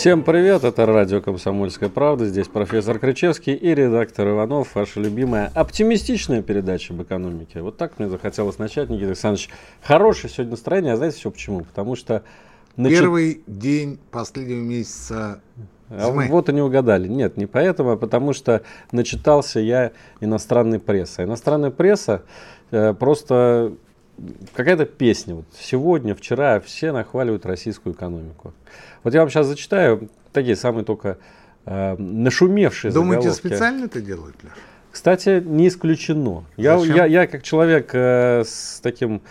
Всем привет, это радио «Комсомольская правда», здесь профессор Кричевский и редактор Иванов, ваша любимая оптимистичная передача об экономике. Вот так мне захотелось начать, Никита Александрович. Хорошее сегодня настроение, а знаете все почему? Потому что... Начи... Первый день последнего месяца а зимы. вот и не угадали. Нет, не поэтому, а потому что начитался я иностранной прессы. Иностранная пресса э, просто какая-то песня. Вот сегодня, вчера все нахваливают российскую экономику. Вот я вам сейчас зачитаю такие самые только э, нашумевшие Думаете, заголовки. специально это делают, Леш? Кстати, не исключено. Я, я, я как человек э, с таким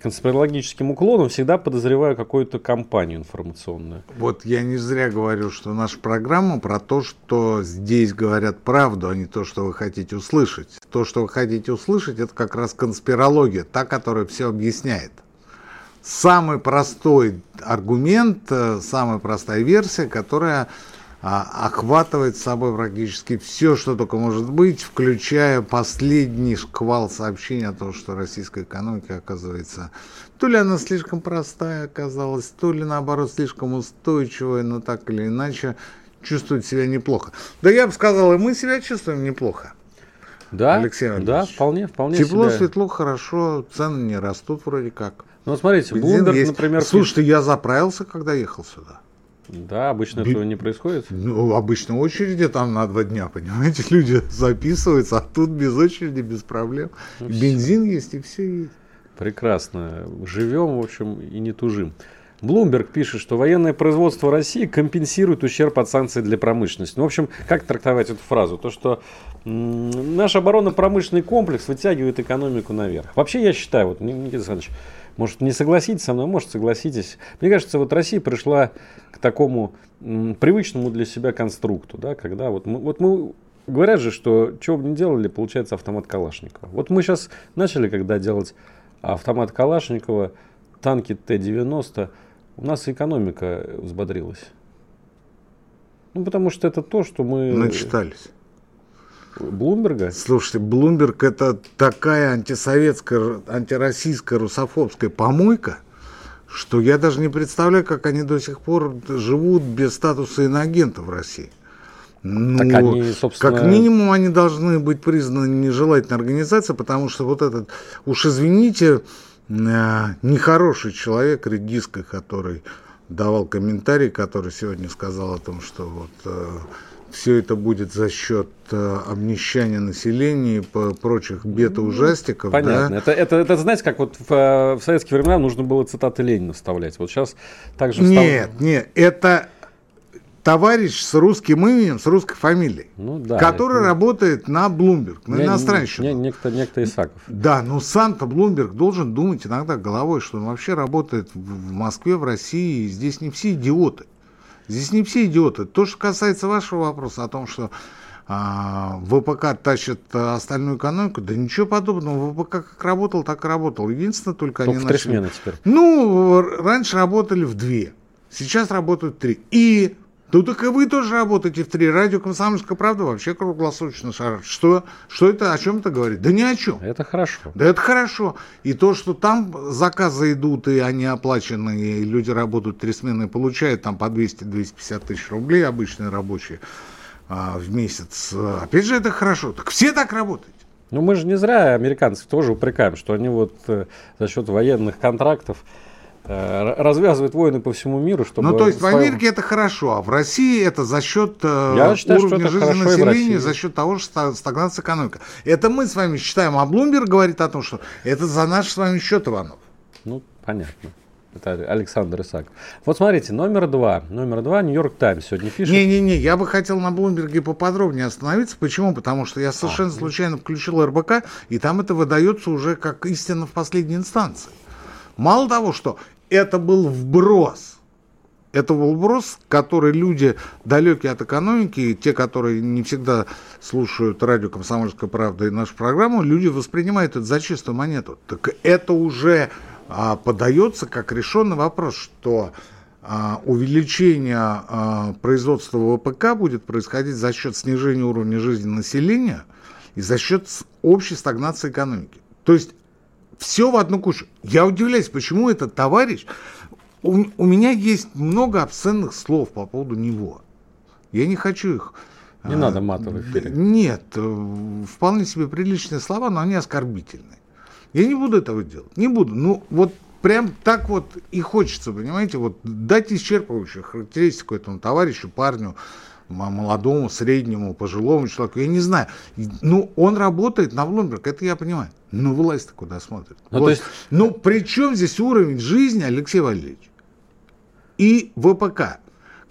конспирологическим уклоном всегда подозреваю какую-то компанию информационную. Вот я не зря говорю, что наша программа про то, что здесь говорят правду, а не то, что вы хотите услышать. То, что вы хотите услышать, это как раз конспирология, та, которая все объясняет самый простой аргумент, э, самая простая версия, которая а, охватывает собой практически все, что только может быть, включая последний шквал сообщений о том, что российская экономика оказывается то ли она слишком простая оказалась, то ли наоборот слишком устойчивая, но так или иначе чувствует себя неплохо. Да я бы сказал, и мы себя чувствуем неплохо. Да, Алексей да, вполне, вполне Тепло, себя... светло, хорошо, цены не растут вроде как. Ну, смотрите, Bloomberg, например... Слушайте, я заправился, когда ехал сюда. Да, обычно Би... этого не происходит. Ну, обычно очереди там на два дня, понимаете, люди записываются, а тут без очереди, без проблем. Ну, Бензин все. есть и все есть. Прекрасно. Живем, в общем, и не тужим. Блумберг пишет, что военное производство России компенсирует ущерб от санкций для промышленности. Ну, в общем, как трактовать эту фразу? То, что наш оборонно-промышленный комплекс вытягивает экономику наверх. Вообще, я считаю, вот, Никита Александрович, может, не согласитесь со мной, может, согласитесь. Мне кажется, вот Россия пришла к такому м, привычному для себя конструкту, да, когда вот мы, вот мы говорят же, что что бы ни делали, получается автомат Калашникова. Вот мы сейчас начали, когда делать автомат Калашникова, танки Т-90, у нас экономика взбодрилась. Ну, потому что это то, что мы... Начитались. Блумберга? Слушайте, Блумберг это такая антисоветская, антироссийская, русофобская помойка, что я даже не представляю, как они до сих пор живут без статуса иноагента в России. Ну, так они, собственно... Как минимум, они должны быть признаны нежелательной организацией, потому что вот этот, уж извините, э, нехороший человек, редиска, который давал комментарий, который сегодня сказал о том, что вот э, все это будет за счет э, обнищания населения и прочих бед и ну, ужастиков. Понятно. Да? Это, это, это, знаете, как вот в, э, в советские времена нужно было цитаты Ленина вставлять. Вот сейчас также встав... Нет, нет, это товарищ с русским именем, с русской фамилией, ну, да, который это... работает на Bloomberg, на не, иностранщину. Не, некто, некто Исаков. Да, но сам-то Bloomberg должен думать иногда головой, что он вообще работает в Москве, в России, и здесь не все идиоты. Здесь не все идиоты. То, что касается вашего вопроса о том, что а, ВПК тащит а, остальную экономику, да ничего подобного. ВПК как работал, так и работал. Единственное, только, только они в начали... смены теперь. Ну, раньше работали в две. Сейчас работают три. И ну так и вы тоже работаете в три. Радио «Комсомольская правда» вообще круглосуточно шарит. Что, что это, о чем это говорит? Да ни о чем. Это хорошо. Да это хорошо. И то, что там заказы идут, и они оплачены, и люди работают три смены, получают там по 200-250 тысяч рублей обычные рабочие а, в месяц. Опять же, это хорошо. Так все так работают. Ну мы же не зря американцев тоже упрекаем, что они вот э, за счет военных контрактов развязывает войны по всему миру, чтобы... Ну, то есть своем... в Америке это хорошо, а в России это за счет э, Я считаю, уровня жизни населения, за счет того, что стагнация экономика. Это мы с вами считаем, а Блумберг говорит о том, что это за наш с вами счет, Иванов. Ну, понятно. Это Александр Исаков. Вот смотрите, номер два. Номер два, Нью-Йорк Таймс сегодня пишет. Не-не-не, я бы хотел на Блумберге поподробнее остановиться. Почему? Потому что я совершенно а, случайно включил РБК, и там это выдается уже как истина в последней инстанции. Мало того, что это был вброс Это вопрос, который люди, далекие от экономики, те, которые не всегда слушают радио «Комсомольская правда» и нашу программу, люди воспринимают это за чистую монету. Так это уже а, подается как решенный вопрос, что а, увеличение а, производства ВПК будет происходить за счет снижения уровня жизни населения и за счет общей стагнации экономики. То есть все в одну кучу. Я удивляюсь, почему этот товарищ у, у меня есть много обсценных слов по поводу него. Я не хочу их... Не а, надо мата в эфире. Нет, э, вполне себе приличные слова, но они оскорбительные. Я не буду этого делать. Не буду. Ну, вот прям так вот и хочется, понимаете, вот дать исчерпывающую характеристику этому товарищу, парню, молодому, среднему, пожилому человеку, я не знаю. Ну, он работает на Bloomberg, это я понимаю. Но власть-то куда смотрит? Ну, вот. есть... ну при чем здесь уровень жизни, Алексей Валерьевич? и ВПК.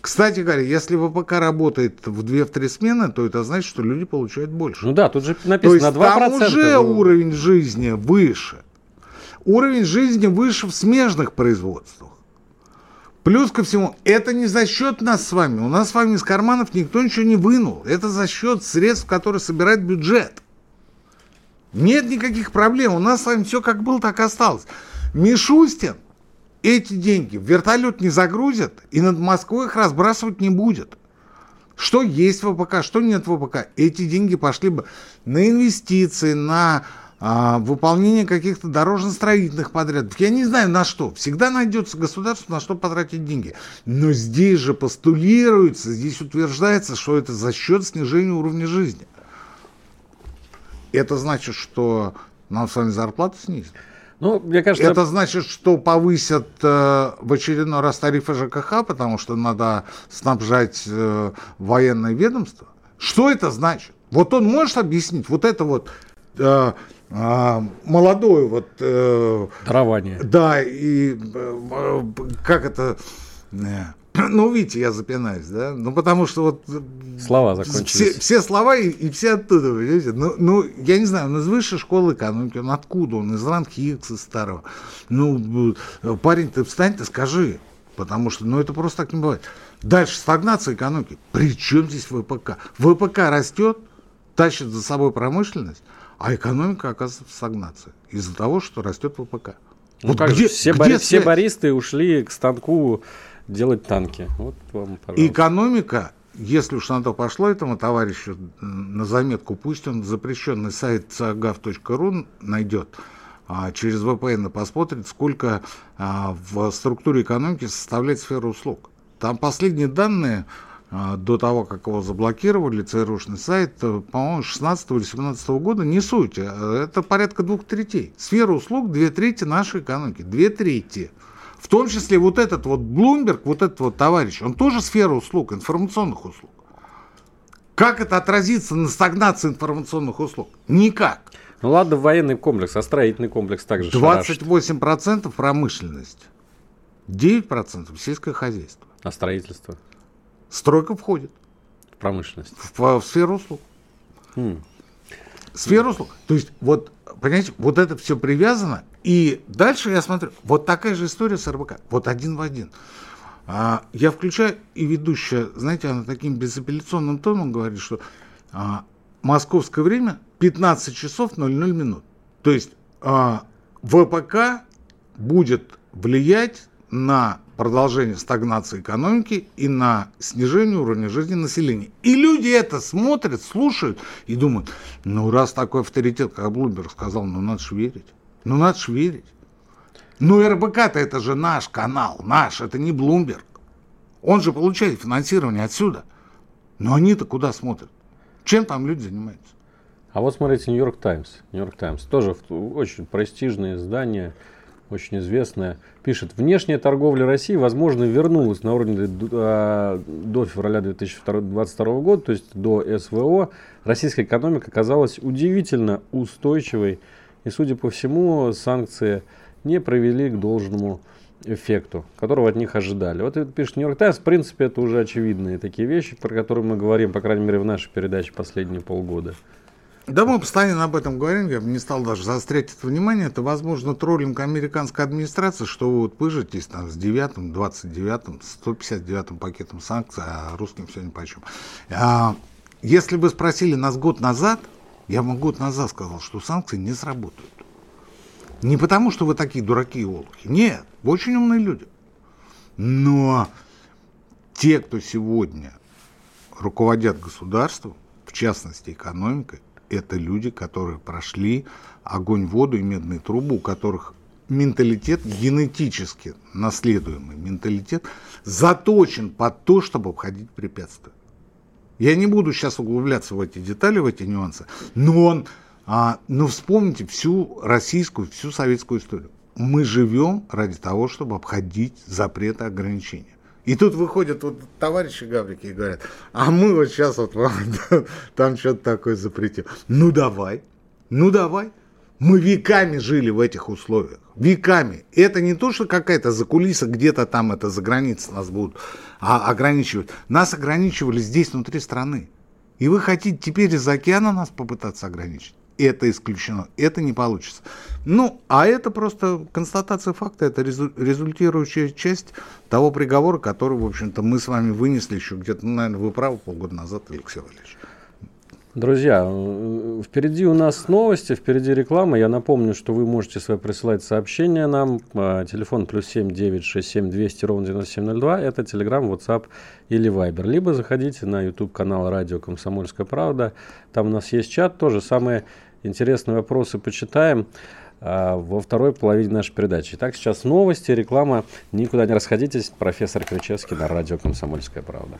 Кстати говоря, если ВПК работает в 2-3 смены, то это значит, что люди получают больше. Ну да, тут же написано то есть 2%. Там уже уровень жизни выше. Уровень жизни выше в смежных производствах. Плюс ко всему, это не за счет нас с вами. У нас с вами из карманов никто ничего не вынул. Это за счет средств, которые собирает бюджет. Нет никаких проблем. У нас с вами все как было, так и осталось. Мишустин – эти деньги в вертолет не загрузят и над Москвой их разбрасывать не будет. Что есть в ВПК, что нет в ВПК. Эти деньги пошли бы на инвестиции, на а, выполнение каких-то дорожно-строительных подрядов. Я не знаю на что. Всегда найдется государство, на что потратить деньги. Но здесь же постулируется, здесь утверждается, что это за счет снижения уровня жизни. Это значит, что нам с вами зарплату снизят. Ну, мне кажется... Это значит, что повысят э, в очередной раз тарифы ЖКХ, потому что надо снабжать э, военное ведомство? Что это значит? Вот он может объяснить вот это вот э, э, молодое вот... Э, Дарование. Да, и э, как это... Э, ну, видите, я запинаюсь, да? Ну, потому что вот... Слова закончились. Все, все слова и, и все оттуда, понимаете? Ну, ну, я не знаю, он из высшей школы экономики, он откуда? Он из Ранхикса старого. Ну, парень, ты встань, ты скажи. Потому что, ну, это просто так не бывает. Дальше, стагнация экономики. При чем здесь ВПК? ВПК растет, тащит за собой промышленность, а экономика оказывается в стагнации из-за того, что растет ВПК. Ну, вот как где, все, где бори, все баристы ушли к станку делать танки. Вот вам, пожалуйста. Экономика, если уж на то пошло этому товарищу, на заметку, пусть он запрещенный сайт gov.ru найдет, а через VPN посмотрит, сколько а, в структуре экономики составляет сфера услуг. Там последние данные до того, как его заблокировали, ЦРУшный сайт, э, по-моему, 16 или 17 года, не суть. Э, это порядка двух третей. Сфера услуг две трети нашей экономики. Две трети. В том числе вот этот вот Блумберг, вот этот вот товарищ, он тоже сфера услуг, информационных услуг. Как это отразится на стагнации информационных услуг? Никак. Ну ладно, военный комплекс, а строительный комплекс также 28% шарашит. промышленность, 9% сельское хозяйство. А строительство? Стройка входит. В промышленность? В, в сферу услуг. Хм. Сферу услуг. То есть, вот, понимаете, вот это все привязано, и дальше я смотрю, вот такая же история с РБК, вот один в один. А, я включаю, и ведущая, знаете, она таким безапелляционным тоном говорит, что а, московское время 15 часов 00 минут. То есть а, ВПК будет влиять на продолжение стагнации экономики и на снижение уровня жизни населения. И люди это смотрят, слушают и думают, ну раз такой авторитет, как Блумберг сказал, ну надо же верить. Ну, надо же верить. Ну, РБК-то это же наш канал, наш, это не Блумберг. Он же получает финансирование отсюда. Но они-то куда смотрят? Чем там люди занимаются? А вот смотрите, Нью-Йорк Таймс. Нью-Йорк Таймс тоже очень престижное издание, очень известное. Пишет, внешняя торговля России, возможно, вернулась на уровень до, а, до февраля 2022 года, то есть до СВО. Российская экономика оказалась удивительно устойчивой и, судя по всему, санкции не провели к должному эффекту, которого от них ожидали. Вот это пишет Нью-Йорк Таймс. В принципе, это уже очевидные такие вещи, про которые мы говорим, по крайней мере, в нашей передаче последние полгода. Да, мы постоянно об этом говорим, я бы не стал даже заострять это внимание. Это, возможно, троллинг американской администрации, что вы вот пыжитесь там с 9 29 159 пакетом санкций, а русским все ни по чем. А, если бы спросили нас год назад, я вам год назад сказал, что санкции не сработают. Не потому, что вы такие дураки и олухи. Нет, вы очень умные люди. Но те, кто сегодня руководят государством, в частности экономикой, это люди, которые прошли огонь, воду и медные трубы, у которых менталитет, генетически наследуемый менталитет, заточен под то, чтобы обходить препятствия. Я не буду сейчас углубляться в эти детали, в эти нюансы, но он, а, но вспомните всю российскую, всю советскую историю. Мы живем ради того, чтобы обходить запреты ограничения. И тут выходят вот товарищи Гаврики и говорят, а мы вот сейчас вот вам там что-то такое запретим. Ну давай, ну давай. Мы веками жили в этих условиях. Веками. Это не то, что какая-то закулиса где-то там, это за границей нас будут а, ограничивать. Нас ограничивали здесь, внутри страны. И вы хотите теперь из океана нас попытаться ограничить? Это исключено, это не получится. Ну, а это просто констатация факта, это результирующая часть того приговора, который, в общем-то, мы с вами вынесли еще где-то, ну, наверное, вы правы, полгода назад, Алексей Валерьевич. Друзья, э, впереди у нас новости, впереди реклама. Я напомню, что вы можете свои присылать сообщения нам. Телефон плюс семь девять шесть семь двести ровно девяносто семь ноль два. Это Телеграм, WhatsApp или Viber. Либо заходите на YouTube канал Радио Комсомольская Правда. Там у нас есть чат. Тоже самые интересные вопросы почитаем а, во второй половине нашей передачи. Итак, сейчас новости, реклама. Никуда не расходитесь. Профессор Кричевский на радио «Комсомольская правда».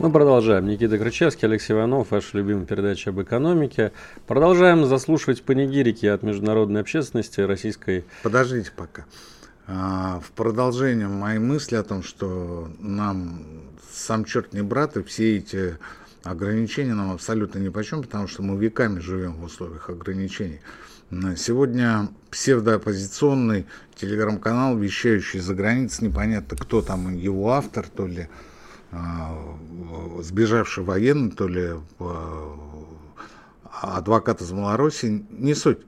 Мы продолжаем. Никита Крычевский, Алексей Иванов, ваша любимая передача об экономике. Продолжаем заслушивать панигирики от международной общественности российской. Подождите пока. А, в продолжение моей мысли о том, что нам сам черт не брат, и все эти ограничения нам абсолютно ни по чем, потому что мы веками живем в условиях ограничений. Сегодня псевдооппозиционный телеграм-канал, вещающий за границей, непонятно, кто там его автор, то ли сбежавший военный, то ли а, адвокат из Малороссии, не суть.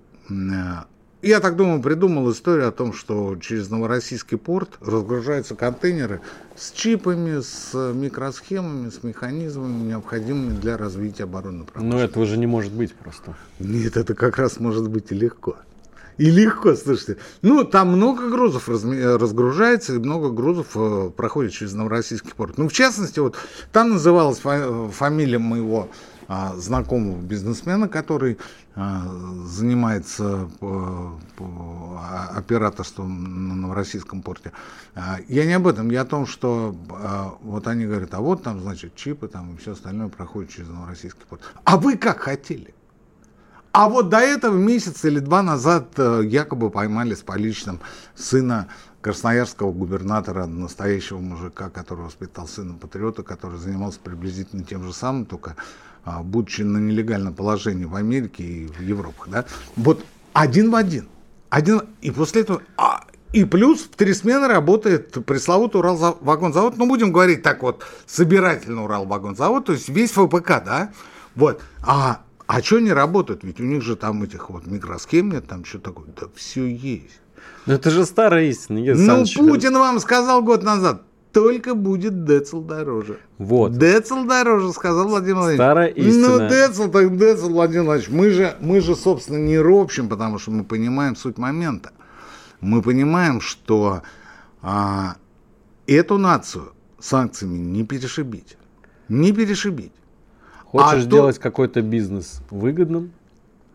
Я так думаю, придумал историю о том, что через Новороссийский порт разгружаются контейнеры с чипами, с микросхемами, с механизмами, необходимыми для развития оборонной промышленности. Но этого же не может быть просто. Нет, это как раз может быть и легко. И легко, слушайте. Ну, там много грузов разгружается, и много грузов э, проходит через Новороссийский порт. Ну, в частности, вот там называлась фамилия моего а, знакомого бизнесмена, который а, занимается а, операторством на Новороссийском порте. А, я не об этом, я о том, что вот они говорят, а вот там, значит, чипы там и все остальное проходит через Новороссийский порт. А вы как хотели? А вот до этого месяц или два назад э, якобы поймали с поличным сына красноярского губернатора, настоящего мужика, который воспитал сына патриота, который занимался приблизительно тем же самым, только а, будучи на нелегальном положении в Америке и в Европе. Да? Вот один в один. один и после этого... А, и плюс в три смены работает пресловутый Урал-вагонзавод. Ну, будем говорить так вот, собирательный Урал-вагонзавод, то есть весь ФПК, да? Вот. А а что не работают? Ведь у них же там этих вот микросхем нет, там что такое. Да все есть. Ну это же старая истина. Ну, Путин вам сказал год назад, только будет Децл дороже. Вот. Децл дороже, сказал Владимир Владимирович. Старая истина. Ну, Децл, так Децл, Владимир Владимирович. Мы же, мы же, собственно, не ропщим, потому что мы понимаем суть момента. Мы понимаем, что а, эту нацию санкциями не перешибить. Не перешибить. Хочешь а сделать то... какой-то бизнес выгодным,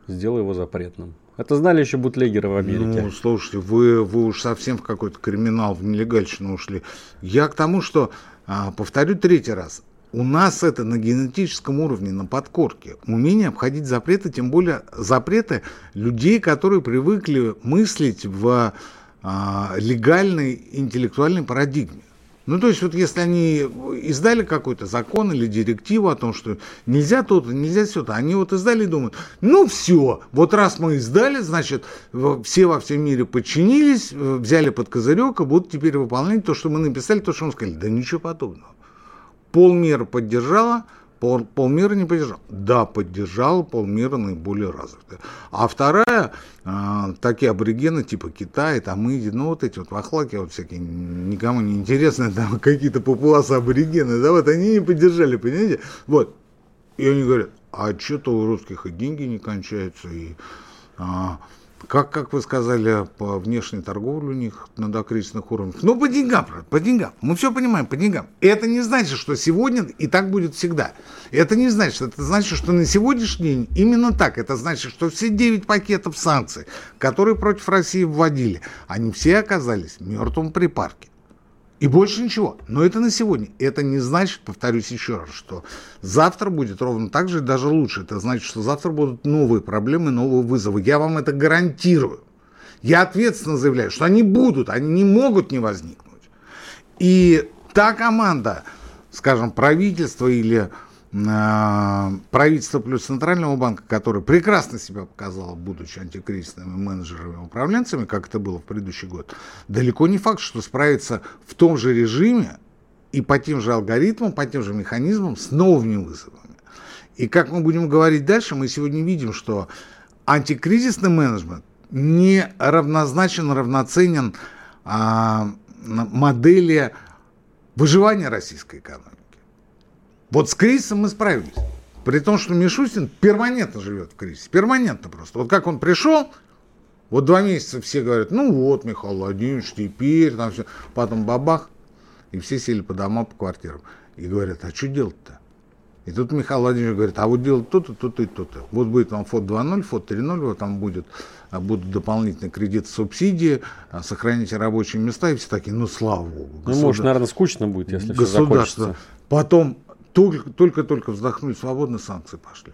сделай его запретным. Это знали еще бутлегеры в Америке. Ну, слушайте, вы, вы уж совсем в какой-то криминал, в нелегальщину ушли. Я к тому, что, а, повторю третий раз, у нас это на генетическом уровне, на подкорке. Умение обходить запреты, тем более запреты людей, которые привыкли мыслить в а, легальной интеллектуальной парадигме. Ну, то есть, вот если они издали какой-то закон или директиву о том, что нельзя то-то, нельзя все-то, они вот издали и думают, ну все, вот раз мы издали, значит, все во всем мире подчинились, э, взяли под козырек и будут теперь выполнять то, что мы написали, то, что мы сказали. Да ничего подобного. Полмира поддержала, Пол, полмира не поддержал. Да, поддержал полмира наиболее развитые. А вторая, э, такие аборигены типа Китая, там Индии, ну вот эти вот вахлаки вот всякие, никому не интересные, там какие-то папуасы аборигены, да, вот они не поддержали, понимаете? Вот. И они говорят, а что-то у русских и деньги не кончаются, и а, как, как вы сказали, по внешней торговле у них на докризисных уровнях. Ну, по деньгам, по деньгам. Мы все понимаем, по деньгам. Это не значит, что сегодня и так будет всегда. Это не значит, это значит, что на сегодняшний день именно так. Это значит, что все 9 пакетов санкций, которые против России вводили, они все оказались мертвым припарке. И больше ничего. Но это на сегодня. Это не значит, повторюсь еще раз, что завтра будет ровно так же и даже лучше. Это значит, что завтра будут новые проблемы, новые вызовы. Я вам это гарантирую. Я ответственно заявляю, что они будут, они не могут не возникнуть. И та команда, скажем, правительства или Э, правительство плюс Центрального банка, который прекрасно себя показало, будучи антикризисными менеджерами и управленцами, как это было в предыдущий год, далеко не факт, что справится в том же режиме и по тем же алгоритмам, по тем же механизмам с новыми вызовами. И как мы будем говорить дальше, мы сегодня видим, что антикризисный менеджмент не равнозначен, равноценен а, модели выживания российской экономики. Вот с кризисом мы справились. При том, что Мишустин перманентно живет в кризисе. Перманентно просто. Вот как он пришел, вот два месяца все говорят, ну вот, Михаил Владимирович, теперь, там все. Потом бабах, и все сели по домам, по квартирам. И говорят, а что делать-то? И тут Михаил Владимирович говорит, а вот делать то-то, то-то и то-то. Вот будет вам ФОД 2.0, ФОД 3.0, вот там будет, а, будут дополнительные кредиты, субсидии, а, сохраните рабочие места, и все такие, ну слава богу. Ну, может, наверное, скучно будет, если все закончится. Потом только-только вздохнули, свободно санкции пошли.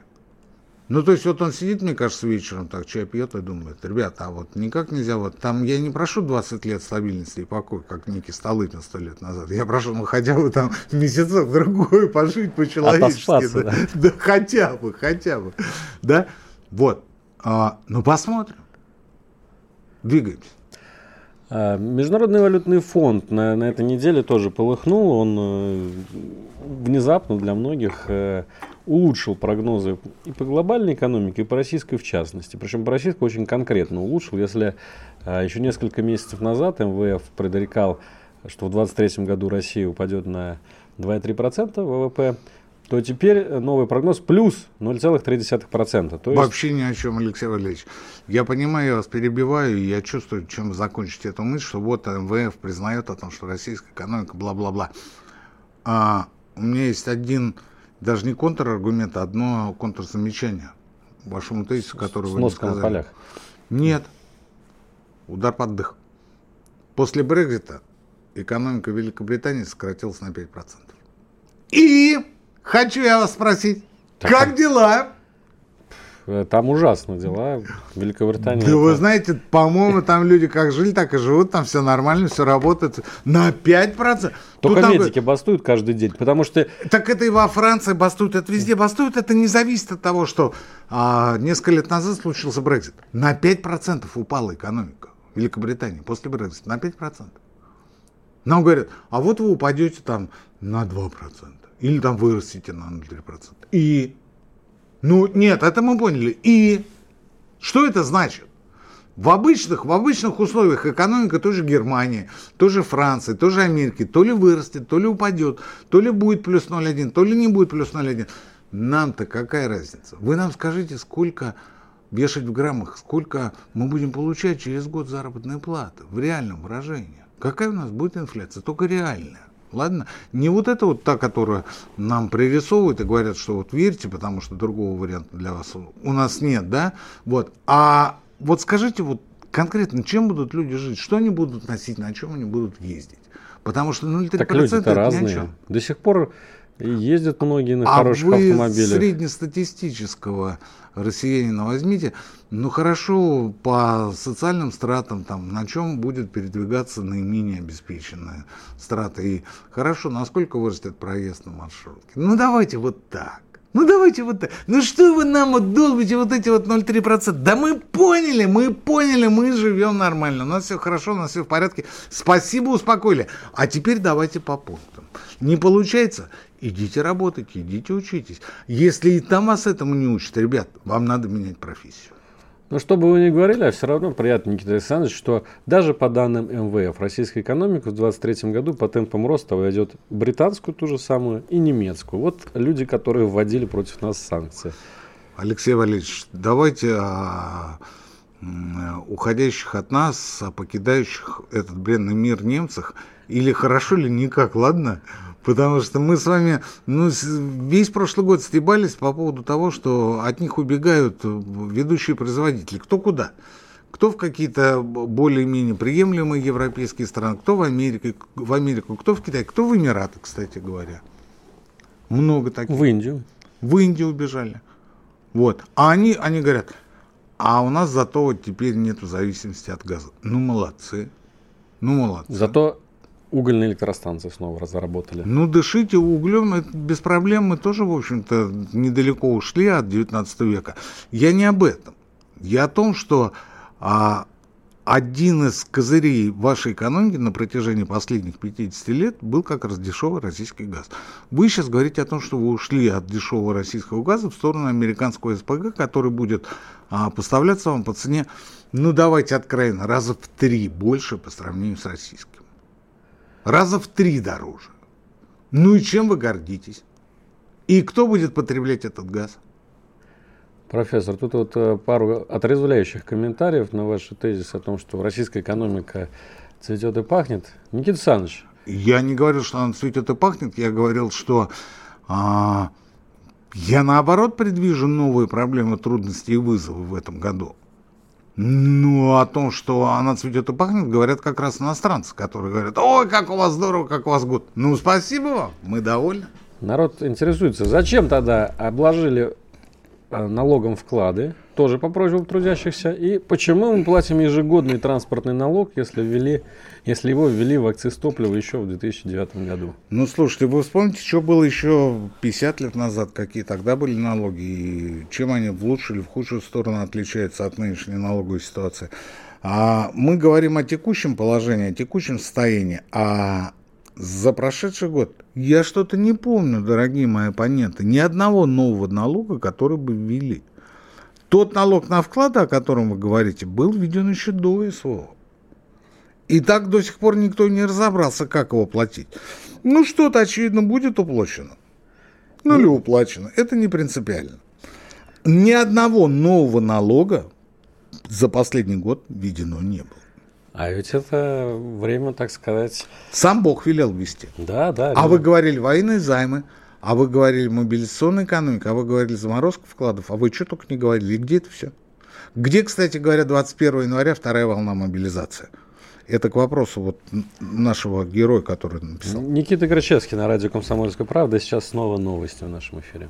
Ну, то есть вот он сидит, мне кажется, вечером так чай пьет и думает, ребята, а вот никак нельзя, вот там я не прошу 20 лет стабильности и покоя, как некий Столыпин сто лет назад. Я прошу, ну, хотя бы там месяцок другой пожить по-человечески. Да, да. да, хотя бы, хотя бы. Да, вот. А, ну, посмотрим. Двигаемся. А, Международный валютный фонд на, на этой неделе тоже полыхнул. Он э, внезапно для многих э, улучшил прогнозы и по глобальной экономике, и по российской в частности. Причем по российской очень конкретно улучшил. Если э, еще несколько месяцев назад МВФ предрекал, что в 2023 году Россия упадет на 2,3% ВВП, то теперь новый прогноз плюс 0,3%. То есть... Вообще ни о чем, Алексей Валерьевич. Я понимаю, я вас перебиваю, и я чувствую, чем закончить эту мысль, что вот МВФ признает о том, что российская экономика, бла-бла-бла. А, у меня есть один, даже не контраргумент, а одно контрзамечание вашему тезису, который вы не сказали. на полях. Нет. Удар под дых. После Брекзита экономика Великобритании сократилась на 5%. И Хочу я вас спросить, так, как дела? Э, там ужасно дела. Великобритания. Да это... вы знаете, по-моему, там люди как жили, так и живут, там все нормально, все работает на 5%. Только Тут медики там... бастуют каждый день, потому что... Так это и во Франции бастуют, это везде бастуют. Это не зависит от того, что а, несколько лет назад случился Брекзит. На 5% упала экономика Великобритании после Брекзита. На 5%. Нам говорят, а вот вы упадете там на 2%. Или там вырастите на 0,3%. И? Ну, нет, это мы поняли. И? Что это значит? В обычных, в обычных условиях экономика тоже Германии, тоже Франции, тоже Америки, то ли вырастет, то ли упадет, то ли будет плюс 0,1, то ли не будет плюс 0,1. Нам-то какая разница? Вы нам скажите, сколько вешать в граммах, сколько мы будем получать через год заработной платы в реальном выражении. Какая у нас будет инфляция? Только реальная. Ладно? Не вот это вот та, которая нам пририсовывают и говорят, что вот верьте, потому что другого варианта для вас у нас нет, да? Вот. А вот скажите вот конкретно, чем будут люди жить, что они будут носить, на чем они будут ездить? Потому что 0,3% так люди-то разные. До сих пор ездят многие на а хороших вы автомобилях. среднестатистического россиянина возьмите, ну хорошо, по социальным стратам, там, на чем будет передвигаться наименее обеспеченная страта. И хорошо, насколько вырастет проезд на маршрутке. Ну давайте вот так. Ну давайте вот так. Ну что вы нам вот долбите вот эти вот 0,3%? Да мы поняли, мы поняли, мы живем нормально. У нас все хорошо, у нас все в порядке. Спасибо, успокоили. А теперь давайте по пунктам. Не получается? Идите работайте, идите учитесь. Если и там вас этому не учат, ребят, вам надо менять профессию. Но что бы вы ни говорили, а все равно приятно, Никита Александрович, что даже по данным МВФ, российская экономика в 2023 году по темпам роста войдет британскую ту же самую и немецкую. Вот люди, которые вводили против нас санкции. Алексей Валерьевич, давайте о уходящих от нас, о покидающих этот бренный мир немцах, или хорошо, или никак, ладно? Потому что мы с вами ну, весь прошлый год стебались по поводу того, что от них убегают ведущие производители. Кто куда? Кто в какие-то более-менее приемлемые европейские страны, кто в Америку, в Америку, кто в Китай, кто в Эмираты, кстати говоря. Много таких. В Индию. В Индию убежали. Вот. А они, они говорят, а у нас зато вот теперь нет зависимости от газа. Ну, молодцы. Ну, молодцы. Зато Угольные электростанции снова заработали. Ну, дышите углем, без проблем. Мы тоже, в общем-то, недалеко ушли от 19 века. Я не об этом. Я о том, что а, один из козырей вашей экономики на протяжении последних 50 лет был как раз дешевый российский газ. Вы сейчас говорите о том, что вы ушли от дешевого российского газа в сторону американского СПГ, который будет а, поставляться вам по цене, ну давайте откровенно, раза в три больше по сравнению с российским раза в три дороже. Ну и чем вы гордитесь? И кто будет потреблять этот газ? Профессор, тут вот э, пару отрезвляющих комментариев на ваши тезис о том, что российская экономика цветет и пахнет. Никита Александрович. Я не говорил, что она цветет и пахнет, я говорил, что а, я наоборот предвижу новые проблемы, трудности и вызовы в этом году. Ну, о том, что она цветет и пахнет, говорят как раз иностранцы, которые говорят, ой, как у вас здорово, как у вас год. Ну, спасибо вам, мы довольны. Народ интересуется, зачем тогда обложили э, налогом вклады, тоже по просьбам трудящихся, и почему мы платим ежегодный транспортный налог, если, ввели, если его ввели в акциз топлива еще в 2009 году? Ну, слушайте, вы вспомните, что было еще 50 лет назад, какие тогда были налоги, и чем они в лучшую или в худшую сторону отличаются от нынешней налоговой ситуации. А мы говорим о текущем положении, о текущем состоянии, а за прошедший год я что-то не помню, дорогие мои оппоненты, ни одного нового налога, который бы ввели. Тот налог на вклады, о котором вы говорите, был введен еще до СВО. И так до сих пор никто не разобрался, как его платить. Ну, что-то, очевидно, будет уплачено. Ну, или уплачено. Это не принципиально. Ни одного нового налога за последний год введено не было. А ведь это время, так сказать... Сам Бог велел ввести. Да, да. А вы говорили военные займы, а вы говорили мобилизационная экономика, а вы говорили заморозка вкладов, а вы что только не говорили. Где это все? Где, кстати говоря, 21 января вторая волна мобилизации? Это к вопросу вот нашего героя, который написал. Никита Грачевский на радио «Комсомольская правда». Сейчас снова новости в нашем эфире.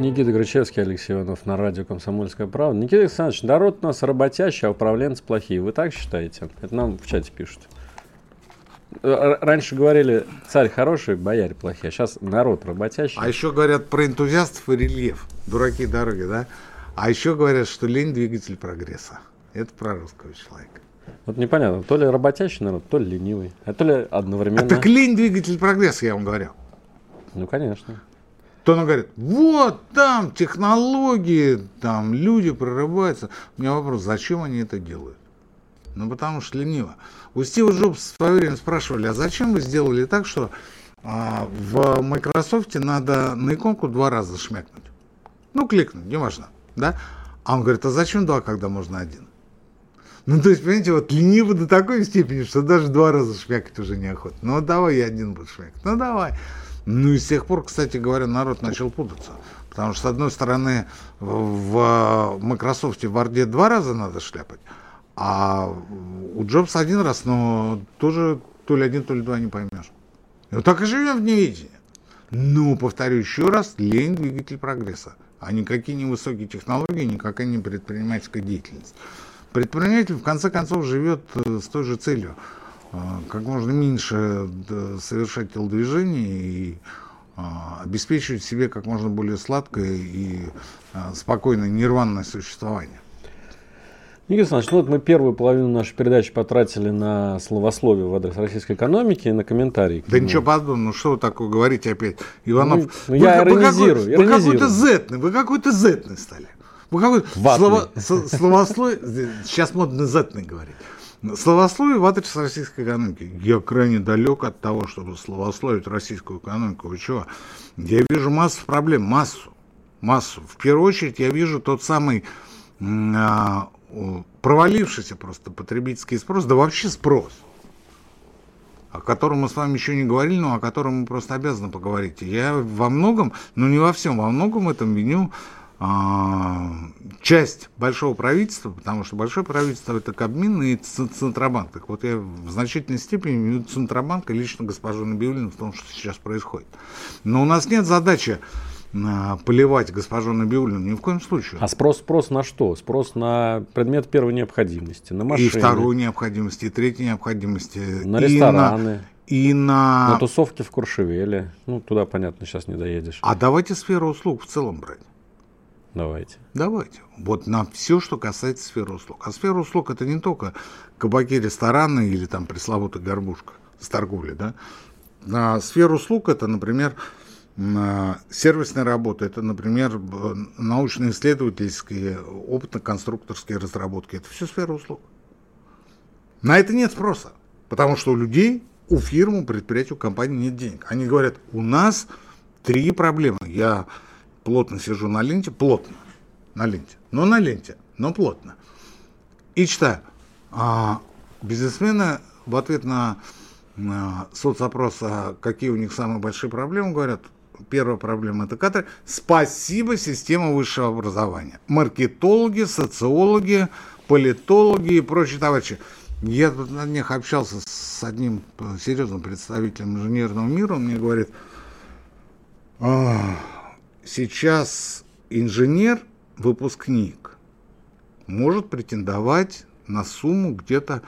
Никита Грачевский, Алексей Иванов на радио «Комсомольская правда». Никита Александрович, народ у нас работящий, а управленцы плохие. Вы так считаете? Это нам в чате пишут. Раньше говорили, царь хороший, бояре плохие, а сейчас народ работящий. А еще говорят про энтузиастов и рельеф. Дураки дороги, да? А еще говорят, что лень двигатель прогресса. Это про русского человека. Вот непонятно, то ли работящий народ, то ли ленивый, а то ли одновременно. А так лень двигатель прогресса, я вам говорю. Ну, конечно то она говорит, вот там технологии, там люди прорываются. У меня вопрос, зачем они это делают? Ну, потому что лениво. У Стива Джобса в свое время спрашивали, а зачем вы сделали так, что а, в Microsoft надо на иконку два раза шмякнуть? Ну, кликнуть, неважно. Да? А он говорит, а зачем два, когда можно один? Ну, то есть, понимаете, вот лениво до такой степени, что даже два раза шмякать уже неохота. Ну, давай я один буду шмякать. Ну, давай. Ну, и с тех пор, кстати говоря, народ начал путаться. Потому что, с одной стороны, в Microsoft в Word два раза надо шляпать, а у Джобса один раз, но тоже то ли один, то ли два не поймешь. Вот так и живем в неведении. Ну, повторю еще раз, лень двигатель прогресса, а никакие не высокие технологии, никакая не предпринимательская деятельность. Предприниматель, в конце концов, живет э, с той же целью. Э, как можно меньше совершать телодвижений и э, обеспечивать себе как можно более сладкое и спокойное нирванное существование. Игорь Александрович, ну вот мы первую половину нашей передачи потратили на словословие в адрес российской экономики и на комментарии. Да ничего подобного, ну что вы такое говорите опять? Иванов, ну, ну, я вы, иронизирую, вы, какой, вы какой-то зетный, вы какой-то зетный стали. Вы какой слово, словословие, сейчас модно зетный говорить. Словословие в адрес российской экономики. Я крайне далек от того, чтобы словословить российскую экономику. Вы чего? Я вижу массу проблем, массу, массу. В первую очередь я вижу тот самый а, провалившийся просто потребительский спрос, да вообще спрос, о котором мы с вами еще не говорили, но о котором мы просто обязаны поговорить. Я во многом, ну не во всем, во многом этом виню часть большого правительства, потому что большое правительство это Кабмин и Центробанк. Так вот я в значительной степени виню Центробанк и лично госпожу Набиулину в том, что сейчас происходит. Но у нас нет задачи поливать госпожу Набиулину, ни в коем случае. А спрос, спрос на что? Спрос на предмет первой необходимости, на машины. И второй необходимости, и третьей необходимости. На рестораны. На, и на... На тусовки в Куршевеле. Ну, туда, понятно, сейчас не доедешь. А давайте сферу услуг в целом брать. Давайте. Давайте. Вот на все, что касается сферы услуг. А сфера услуг это не только кабаки, рестораны или там пресловутая горбушка с торговлей, да. На сферу услуг это, например, сервисная работа, это, например, научно-исследовательские, опытно-конструкторские разработки. Это все сфера услуг. На это нет спроса, потому что у людей, у фирм, у предприятий, у компаний нет денег. Они говорят, у нас три проблемы. Я плотно сижу на ленте, плотно на ленте, но на ленте, но плотно. И читаю. А бизнесмены в ответ на, на соцопрос, а какие у них самые большие проблемы, говорят, первая проблема – это кадры. Спасибо система высшего образования. Маркетологи, социологи, политологи и прочие товарищи. Я тут на днях общался с одним серьезным представителем инженерного мира. Он мне говорит, «А, сейчас инженер, выпускник, может претендовать на сумму где-то,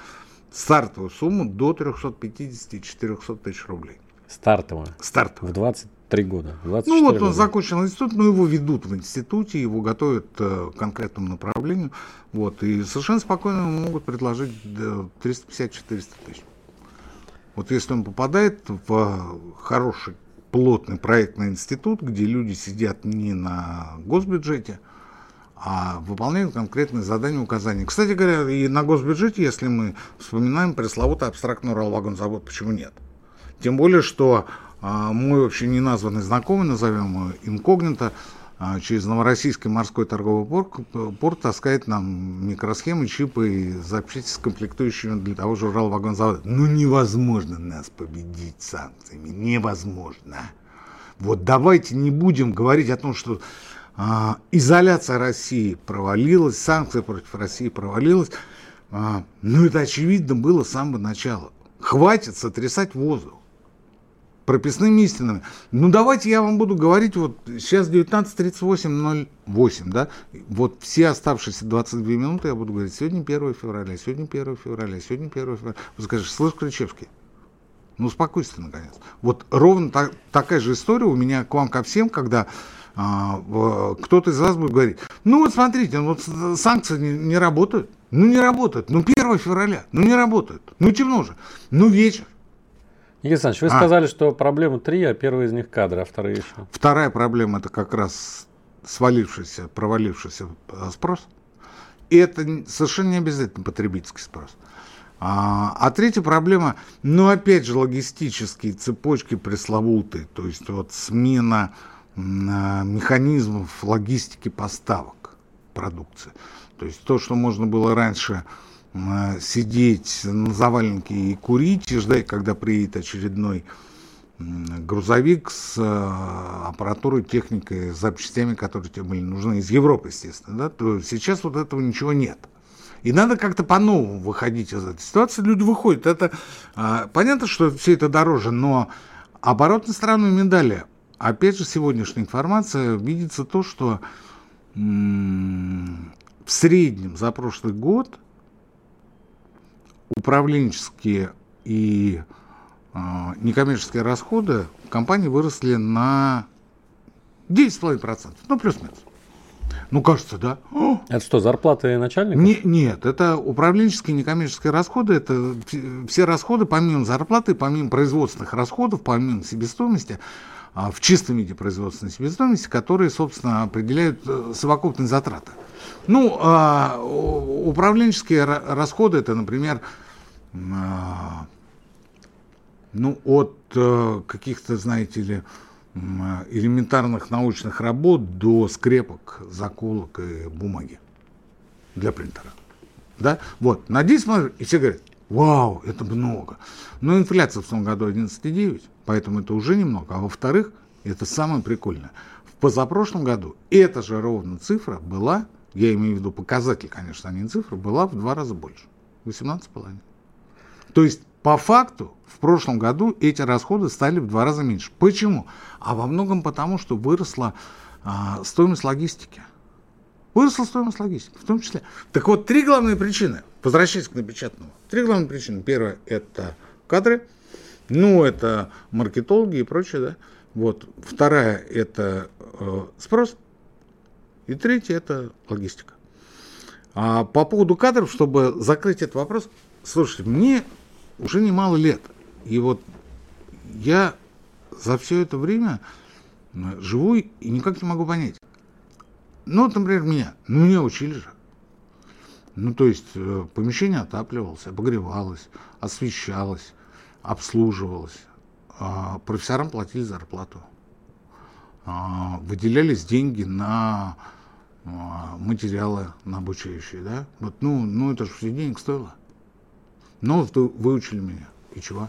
стартовую сумму до 350-400 тысяч рублей. Стартовая? Стартовая. В 20 Три года. Ну вот он года. закончил институт, но его ведут в институте, его готовят э, к конкретному направлению. Вот, и совершенно спокойно могут предложить 350-400 тысяч. Вот если он попадает в хороший, плотный проектный институт, где люди сидят не на госбюджете, а выполняют конкретные задания, указания. Кстати говоря, и на госбюджете, если мы вспоминаем пресловутый абстрактный Уралвагонзавод, почему нет? Тем более, что а, мой вообще не названный знакомый, назовем его инкогнито, через Новороссийский морской торговый порт, порт таскает нам микросхемы, чипы и запчасти с комплектующими для того же Уралвагонзавода. Ну невозможно нас победить санкциями, невозможно. Вот давайте не будем говорить о том, что а, изоляция России провалилась, санкции против России провалилась. А, ну это очевидно было с самого начала. Хватит сотрясать воздух прописными истинами. Ну, давайте я вам буду говорить, вот сейчас 19.38.08, да, вот все оставшиеся 22 минуты я буду говорить, сегодня 1 февраля, сегодня 1 февраля, сегодня 1 февраля. Вы скажете, слышь, Кричевский, ну, успокойся, наконец. Вот ровно так, такая же история у меня к вам ко всем, когда а, кто-то из вас будет говорить, ну, вот смотрите, ну, вот санкции не, не работают. Ну, не работают. Ну, 1 февраля. Ну, не работают. Ну, темно же. Ну, вечер. Игорь Александрович, вы а. сказали, что проблема три, а первая из них кадры, а вторая еще. Вторая проблема это как раз свалившийся, провалившийся э, спрос. И это совершенно не обязательно потребительский спрос. А, а третья проблема, ну опять же, логистические цепочки пресловутые, то есть вот смена механизмов логистики поставок продукции. То есть то, что можно было раньше сидеть на заваленке и курить, и ждать, когда приедет очередной грузовик с э, аппаратурой, техникой, запчастями, которые тебе были нужны из Европы, естественно, да, то сейчас вот этого ничего нет. И надо как-то по-новому выходить из этой ситуации. Люди выходят. Это а, понятно, что все это дороже, но оборотной стороной медали, опять же, сегодняшняя информация, видится то, что в среднем за прошлый год управленческие и а, некоммерческие расходы компании выросли на 10,5%. Ну, плюс-минус. Ну, кажется, да. Это что, зарплаты начальников? Не, нет, это управленческие некоммерческие расходы. Это все расходы, помимо зарплаты, помимо производственных расходов, помимо себестоимости, а, в чистом виде производственной себестоимости, которые, собственно, определяют э, совокупные затраты. Ну, а, управленческие расходы, это, например, ну, от э, каких-то, знаете ли, элементарных научных работ до скрепок, заколок и бумаги для принтера. Да? Вот, на 10 смотрят, и все говорят, вау, это много. Но инфляция в том году 11,9, поэтому это уже немного. А во-вторых, это самое прикольное. В позапрошлом году эта же ровно цифра была, я имею в виду показатель, конечно, а не цифра, была в два раза больше. 18,5. То есть по факту в прошлом году эти расходы стали в два раза меньше. Почему? А во многом потому, что выросла а, стоимость логистики. Выросла стоимость логистики, в том числе. Так вот, три главные причины, возвращаясь к напечатанному. Три главные причины. Первое – это кадры, ну, это маркетологи и прочее, да. Вот. Вторая – это э, спрос. И третья – это логистика. А по поводу кадров, чтобы закрыть этот вопрос, слушайте, мне уже немало лет. И вот я за все это время живу и никак не могу понять. Ну, например, меня. Ну, меня учили же. Ну, то есть э, помещение отапливалось, обогревалось, освещалось, обслуживалось. А профессорам платили зарплату. А, выделялись деньги на а, материалы на обучающие, да? Вот, ну, ну, это же все денег стоило. Ну, выучили меня. И чего?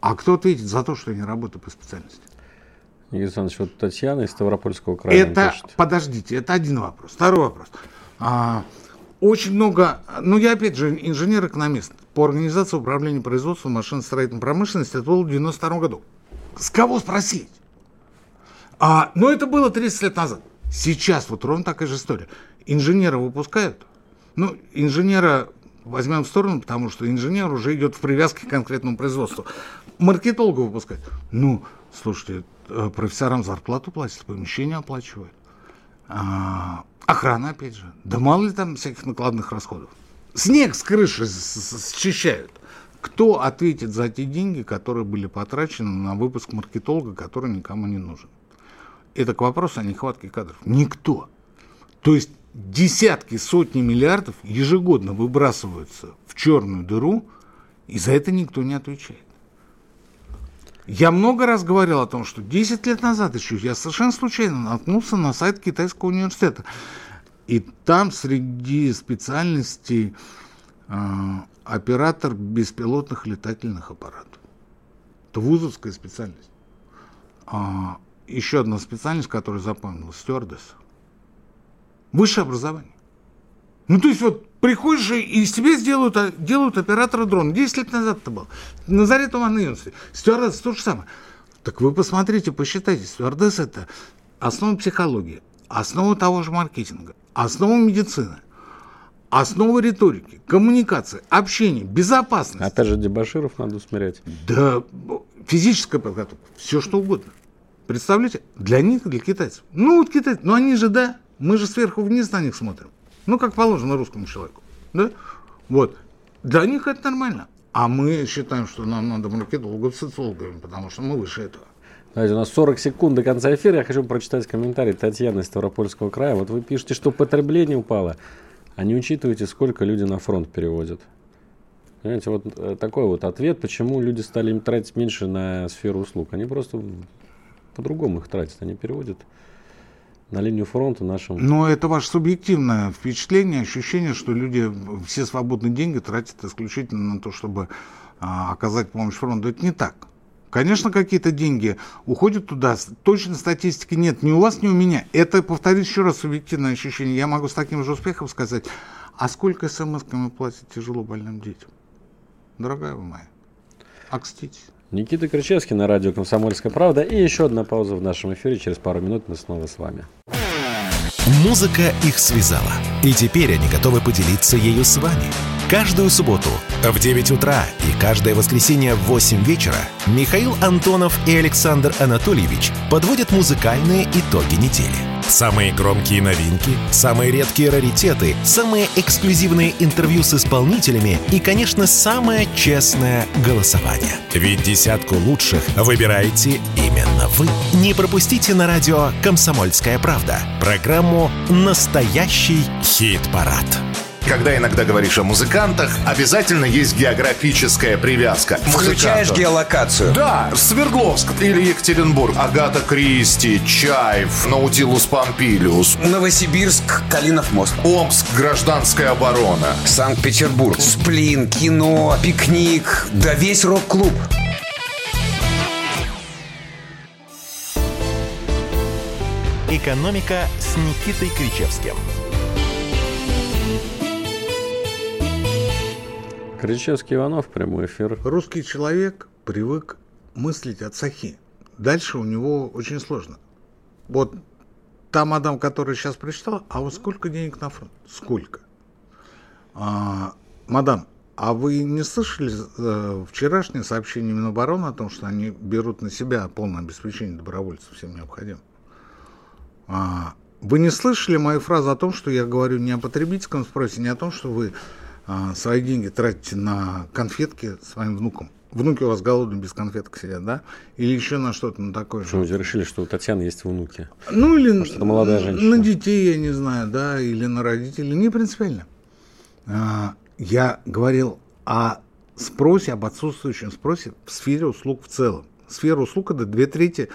А кто ответит за то, что я не работаю по специальности? Игорь Александрович, вот Татьяна из Ставропольского края Это, пишет. подождите, это один вопрос. Второй вопрос. А, очень много, ну я опять же инженер-экономист по организации управления производством машиностроительной промышленности, это было в 92 году. С кого спросить? А, но это было 30 лет назад. Сейчас вот ровно такая же история. Инженера выпускают. Ну, инженера возьмем в сторону, потому что инженер уже идет в привязке к конкретному производству. Маркетолога выпускать. Ну, слушайте, э, профессорам зарплату платят, помещение оплачивают. А, охрана, опять же. Да мало ли там всяких накладных расходов. Снег с крыши счищают. Кто ответит за те деньги, которые были потрачены на выпуск маркетолога, который никому не нужен? Это к вопросу о нехватке кадров. Никто. То есть десятки, сотни миллиардов ежегодно выбрасываются в черную дыру, и за это никто не отвечает. Я много раз говорил о том, что 10 лет назад еще я совершенно случайно наткнулся на сайт Китайского университета. И там среди специальностей э, оператор беспилотных летательных аппаратов. Это вузовская специальность. А, еще одна специальность, которую запомнилась, стюардесса. Высшее образование. Ну, то есть вот приходишь и из тебя сделают, а, делают оператора дрона. 10 лет назад это было. Назарет Иван Юнси. Стюардесса то же самое. Так вы посмотрите, посчитайте. Стюардесса это основа психологии, основа того же маркетинга, основа медицины, основа риторики, коммуникации, общения, безопасности. Опять же, дебаширов надо усмирять. Да, физическая подготовка, все что угодно. Представляете? Для них, для китайцев. Ну, вот китайцы, ну они же, да, мы же сверху вниз на них смотрим. Ну, как положено русскому человеку. Да? Вот. Для них это нормально. А мы считаем, что нам надо маркетологов социологами, потому что мы выше этого. Давайте, у нас 40 секунд до конца эфира. Я хочу прочитать комментарий Татьяны из Ставропольского края. Вот вы пишете, что потребление упало, а не учитываете, сколько люди на фронт переводят. Понимаете, вот э, такой вот ответ, почему люди стали тратить меньше на сферу услуг. Они просто по-другому их тратят. Они переводят на линию фронта нашим. Но это ваше субъективное впечатление, ощущение, что люди все свободные деньги тратят исключительно на то, чтобы а, оказать помощь фронту. Это не так. Конечно, какие-то деньги уходят туда. Точно статистики нет ни у вас, ни у меня. Это, повторюсь еще раз, субъективное ощущение. Я могу с таким же успехом сказать, а сколько смс-ками платят тяжело больным детям? Дорогая вы моя, окститесь. Никита Кричевский на радио «Комсомольская правда». И еще одна пауза в нашем эфире. Через пару минут мы снова с вами. Музыка их связала. И теперь они готовы поделиться ею с вами. Каждую субботу в 9 утра и каждое воскресенье в 8 вечера Михаил Антонов и Александр Анатольевич подводят музыкальные итоги недели. Самые громкие новинки, самые редкие раритеты, самые эксклюзивные интервью с исполнителями и, конечно, самое честное голосование. Ведь десятку лучших выбираете именно вы. Не пропустите на радио «Комсомольская правда» программу «Настоящий хит-парад». Когда иногда говоришь о музыкантах, обязательно есть географическая привязка. Включаешь Музыкантов. геолокацию. Да, Свердловск или Екатеринбург, Агата Кристи, Чаев, Наутилус Помпилиус, Новосибирск, Калинов мост. Омск, гражданская оборона. Санкт-Петербург, Сплин, кино, пикник, да весь рок-клуб. «Экономика» с Никитой Кричевским. Кричевский Иванов, прямой эфир. Русский человек привык мыслить от сахи. Дальше у него очень сложно. Вот та мадам, которая сейчас прочитала, а вот сколько денег на фронт? Сколько? А, мадам, а вы не слышали э, вчерашнее сообщение Минобороны о том, что они берут на себя полное обеспечение добровольцев всем необходимым? А, вы не слышали мою фразу о том, что я говорю не о потребительском спросе, не о том, что вы свои деньги тратите на конфетки своим внукам? Внуки у вас голодные без конфеток сидят, да? Или еще на что-то на такое Почему же? вы решили, что у Татьяны есть внуки? Ну или это молодая женщина? на детей, я не знаю, да, или на родителей, не принципиально. А, я говорил о спросе, об отсутствующем спросе в сфере услуг в целом. Сфера услуг это две трети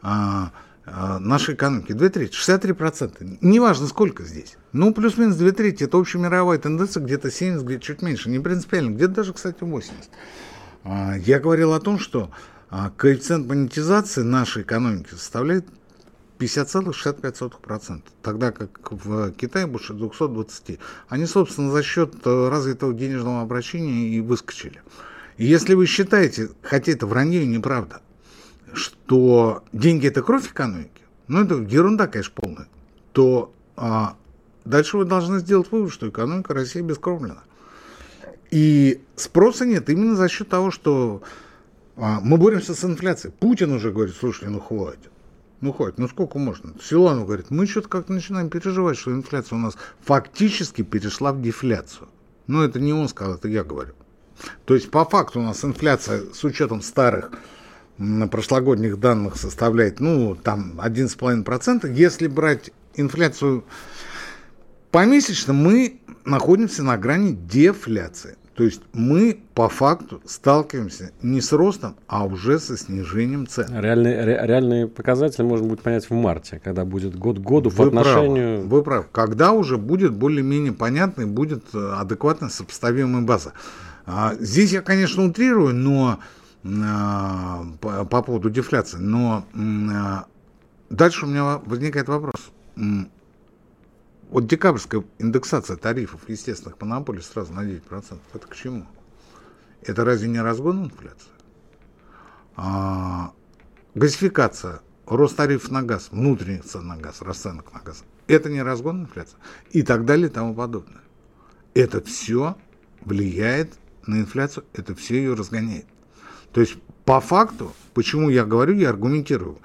а, а, нашей экономики. Две трети, 63%. Неважно, сколько здесь. Ну, плюс-минус две трети. Это общемировая тенденция, где-то 70, где-то чуть меньше. Не принципиально, где-то даже, кстати, 80. А, Я говорил о том, что а, коэффициент монетизации нашей экономики составляет 50,65%, тогда как в Китае больше 220. Они, собственно, за счет э, развитого денежного обращения и выскочили. И если вы считаете, хотя это вранье и неправда, что деньги это кровь экономики, ну это ерунда, конечно, полная, то а, дальше вы должны сделать вывод, что экономика России бескровлена. И спроса нет именно за счет того, что а, мы боремся с инфляцией. Путин уже говорит, слушай, ну хватит. Ну хватит, ну сколько можно? Силанов говорит, мы что-то как-то начинаем переживать, что инфляция у нас фактически перешла в дефляцию. Но это не он сказал, это я говорю. То есть по факту у нас инфляция с учетом старых прошлогодних данных составляет, ну, там 11,5%. Если брать инфляцию помесячно, мы находимся на грани дефляции. То есть мы по факту сталкиваемся не с ростом, а уже со снижением цен. Реальный, ре- реальный показатель можно будет понять в марте, когда будет год к году по Вы отношению... правы, вы правы. Когда уже будет более-менее понятно и будет э, адекватно сопоставимая база. А, Здесь я, конечно, утрирую, но по, по поводу дефляции, но а, дальше у меня возникает вопрос. Вот декабрьская индексация тарифов естественных монополий сразу на 9%, это к чему? Это разве не разгон инфляции? А, газификация, рост тарифов на газ, внутренних цен на газ, расценок на газ. Это не разгон инфляции? И так далее и тому подобное. Это все влияет на инфляцию, это все ее разгоняет. То есть, по факту, почему я говорю, я аргументирую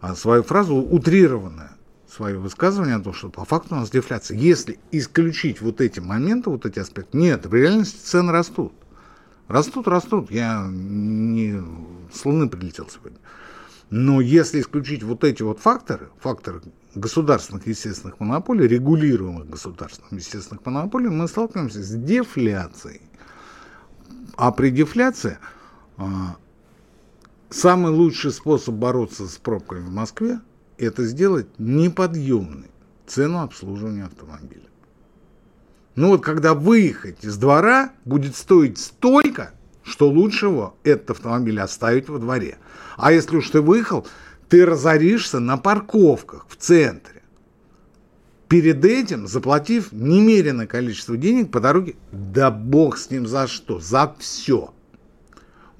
а, свою фразу утрированное, свое высказывание о том, что по факту у нас дефляция. Если исключить вот эти моменты, вот эти аспекты, нет, в реальности цены растут. Растут, растут. Я не с Луны прилетел сегодня. Но если исключить вот эти вот факторы, факторы государственных естественных монополий, регулируемых государственных естественных монополий, мы сталкиваемся с дефляцией. А при дефляции самый лучший способ бороться с пробками в Москве – это сделать неподъемной цену обслуживания автомобиля. Ну вот когда выехать из двора будет стоить столько, что лучше его этот автомобиль оставить во дворе. А если уж ты выехал, ты разоришься на парковках в центре. Перед этим заплатив немеренное количество денег по дороге, да бог с ним за что, за все.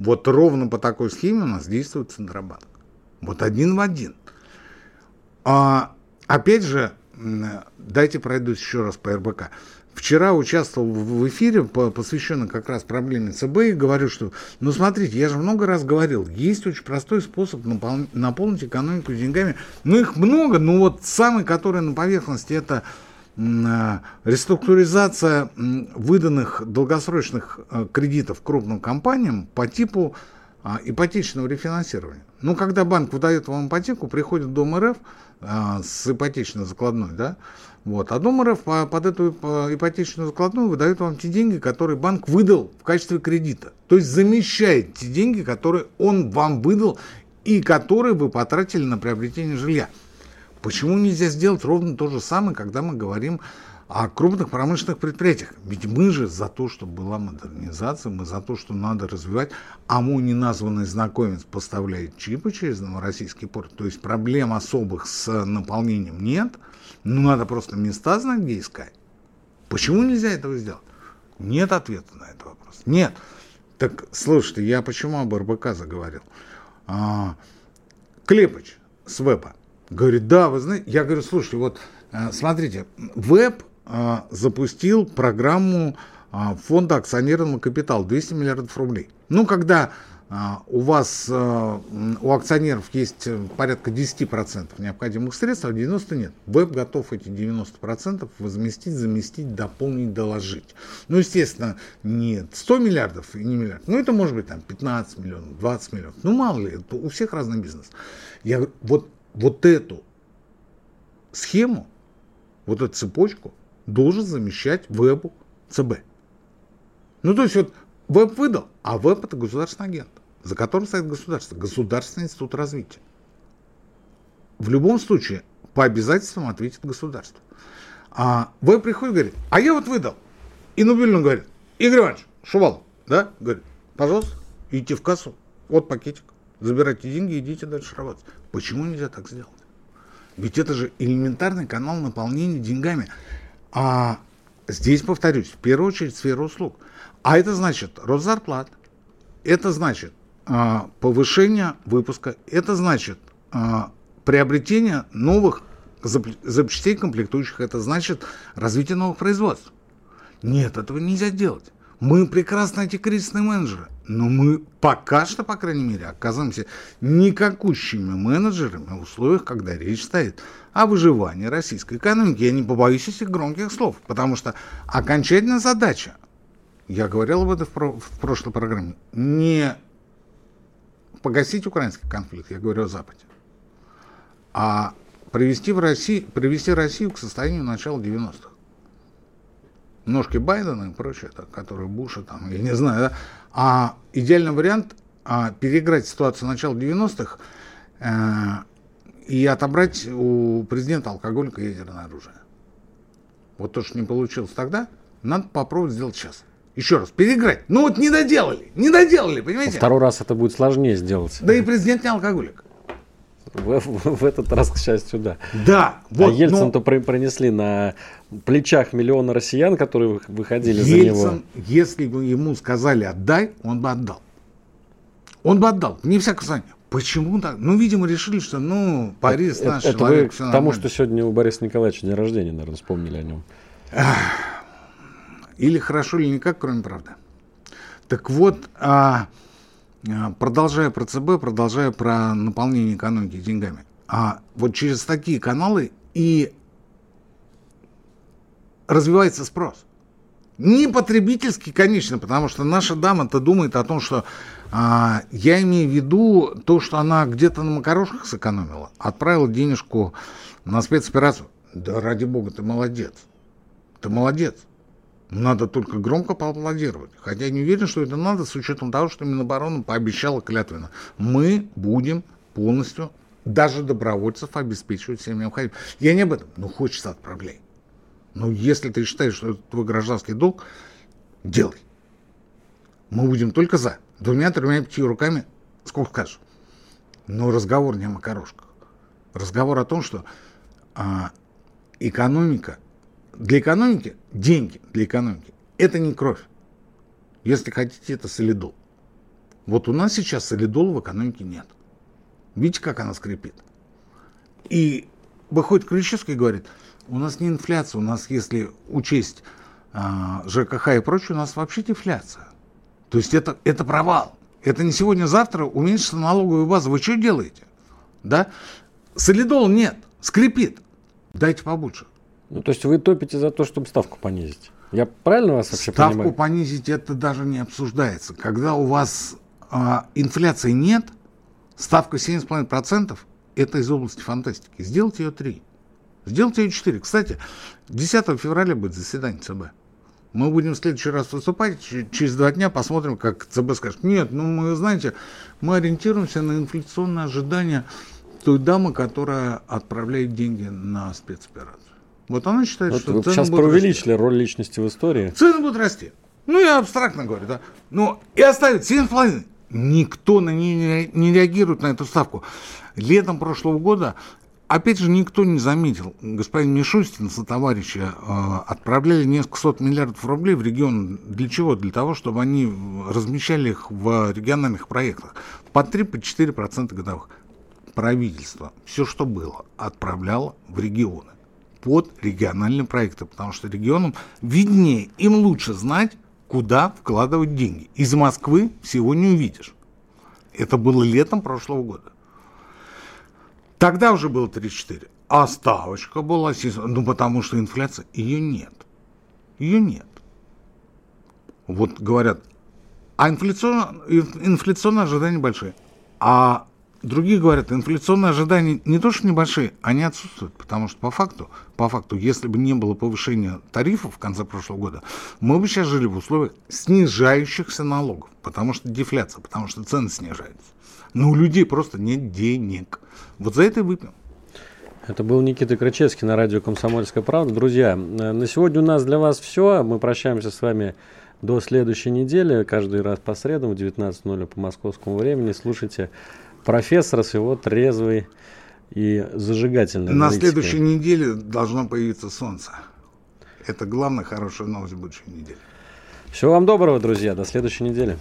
Вот ровно по такой схеме у нас действует Центробанк. Вот один в один. А, опять же, дайте пройдусь еще раз по РБК. Вчера участвовал в эфире, посвященном как раз проблеме ЦБ, и говорю, что, ну смотрите, я же много раз говорил, есть очень простой способ напол- наполнить экономику деньгами. Ну их много, но вот самый, который на поверхности, это реструктуризация выданных долгосрочных э, кредитов крупным компаниям по типу а, ипотечного рефинансирования. Ну, когда банк выдает вам ипотеку, приходит Дом РФ а, с ипотечной закладной, да, вот, а Дом РФ под эту ипотечную закладную выдает вам те деньги, которые банк выдал в качестве кредита. То есть замещает те деньги, которые он вам выдал и которые вы потратили на приобретение жилья. Почему нельзя сделать ровно то же самое, когда мы говорим о крупных промышленных предприятиях. Ведь мы же за то, чтобы была модернизация, мы за то, что надо развивать, а мой неназванный знакомец поставляет чипы через Новороссийский порт, то есть проблем особых с наполнением нет, ну надо просто места знать, где искать. Почему нельзя этого сделать? Нет ответа на этот вопрос. Нет. Так, слушайте, я почему об РБК заговорил? А, Клепыч с веба говорит, да, вы знаете, я говорю, слушайте, вот э, смотрите, веб а, запустил программу а, фонда акционерного капитала 200 миллиардов рублей. Ну, когда у вас, у акционеров есть порядка 10% необходимых средств, а 90% нет. Веб готов эти 90% возместить, заместить, дополнить, доложить. Ну, естественно, нет 100 миллиардов и не миллиард. Ну, это может быть там 15 миллионов, 20 миллионов. Ну, мало ли, у всех разный бизнес. Я говорю, вот, вот эту схему, вот эту цепочку – должен замещать вебу ЦБ. Ну, то есть вот веб выдал, а веб это государственный агент, за которым стоит государство, Государственный институт развития. В любом случае, по обязательствам ответит государство. А веб приходит и говорит, а я вот выдал. И Нубилин говорит, Игорь Иванович, Шувал, да, говорит, пожалуйста, идите в кассу, вот пакетик, забирайте деньги, идите дальше работать. Почему нельзя так сделать? Ведь это же элементарный канал наполнения деньгами. А здесь, повторюсь, в первую очередь сфера услуг. А это значит рост зарплат, это значит а, повышение выпуска, это значит а, приобретение новых запчастей комплектующих, это значит развитие новых производств. Нет, этого нельзя делать. Мы прекрасно эти кризисные менеджеры, но мы пока что, по крайней мере, оказываемся никакущими менеджерами в условиях, когда речь стоит о выживании российской экономики. Я не побоюсь этих громких слов, потому что окончательная задача, я говорил об этом в, про, в прошлой программе, не погасить украинский конфликт, я говорю о Западе, а привести, в Россию, привести Россию к состоянию начала 90-х ножки Байдена и прочее, так, которые Буша, там, я не знаю, да? А идеальный вариант а, переиграть ситуацию начала 90-х э, и отобрать у президента алкоголика ядерное оружие. Вот то, что не получилось тогда, надо попробовать сделать сейчас. Еще раз, переиграть. Ну вот не доделали, не доделали, понимаете? Второй раз это будет сложнее сделать. Да и президент не алкоголик. В, в, в этот раз, к счастью, да. Да. А вот, а Ельцин-то но... пронесли на плечах миллиона россиян, которые выходили Ельцин, за него. если бы ему сказали отдай, он бы отдал. Он бы отдал, не всякое сомнение. Почему так? Ну, видимо, решили, что, ну, Борис это, наш это человек, вы к тому, что сегодня у Бориса Николаевича день рождения, наверное, вспомнили о нем. Или хорошо, или никак, кроме правды. Так вот, а, продолжая про ЦБ, продолжая про наполнение экономики деньгами. А вот через такие каналы и развивается спрос. Не потребительский, конечно, потому что наша дама-то думает о том, что а, я имею в виду то, что она где-то на макарошках сэкономила, отправила денежку на спецоперацию. Да ради бога, ты молодец. Ты молодец. Надо только громко поаплодировать. Хотя я не уверен, что это надо с учетом того, что Минобороны пообещала клятвенно. Мы будем полностью, даже добровольцев, обеспечивать всем необходимым. Я не об этом. Ну, хочется отправляй. Но если ты считаешь, что это твой гражданский долг, делай. Мы будем только за. Двумя, тремя, пятью руками, сколько скажешь. Но разговор не о макарошках. Разговор о том, что а, экономика, для экономики деньги для экономики – это не кровь. Если хотите, это солидол. Вот у нас сейчас солидола в экономике нет. Видите, как она скрипит? И выходит Ключевский и говорит, у нас не инфляция, у нас, если учесть а, ЖКХ и прочее, у нас вообще дефляция. То есть это, это провал. Это не сегодня-завтра уменьшится налоговая база. Вы что делаете? Да? Солидол нет, скрипит. Дайте побольше. Ну, то есть вы топите за то, чтобы ставку понизить. Я правильно вас вообще Ставку понимаю? понизить это даже не обсуждается. Когда у вас а, инфляции нет, ставка 7,5% это из области фантастики. Сделайте ее 3. Сделайте ее 4. Кстати, 10 февраля будет заседание ЦБ. Мы будем в следующий раз выступать, через два дня посмотрим, как ЦБ скажет. Нет, ну мы, знаете, мы ориентируемся на инфляционные ожидания той дамы, которая отправляет деньги на спецоперацию. Вот она считает, Вот что вы цены сейчас будут преувеличили роль личности в истории. расти. Цены будут расти. Ну, я абстрактно говорю, да. Но и оставить 7,5. Никто на нее не реагирует на эту ставку. Летом прошлого года, опять же, никто не заметил. Господин Мишустин со товарища э, отправляли несколько сот миллиардов рублей в регион. Для чего? Для того, чтобы они размещали их в региональных проектах. По 3-4% годовых. Правительство, все, что было, отправляло в регионы под региональные проекты, потому что регионам виднее, им лучше знать, куда вкладывать деньги. Из Москвы всего не увидишь. Это было летом прошлого года. Тогда уже было 34. А ставочка была, ну потому что инфляция, ее нет. Ее нет. Вот говорят, а инфляционные, инфляционные ожидания большие. А другие говорят, инфляционные ожидания не то что небольшие, они отсутствуют, потому что по факту, по факту, если бы не было повышения тарифов в конце прошлого года, мы бы сейчас жили в условиях снижающихся налогов, потому что дефляция, потому что цены снижаются. Но у людей просто нет денег. Вот за это и выпьем. Это был Никита Крычевский на радио «Комсомольская правда». Друзья, э, на сегодня у нас для вас все. Мы прощаемся с вами до следующей недели. Каждый раз по средам в 19.00 по московскому времени. Слушайте профессора с его трезвой и зажигательной На аналитикой. следующей неделе должно появиться солнце. Это главная хорошая новость будущей недели. Всего вам доброго, друзья. До следующей недели.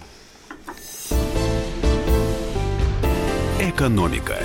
«Экономика»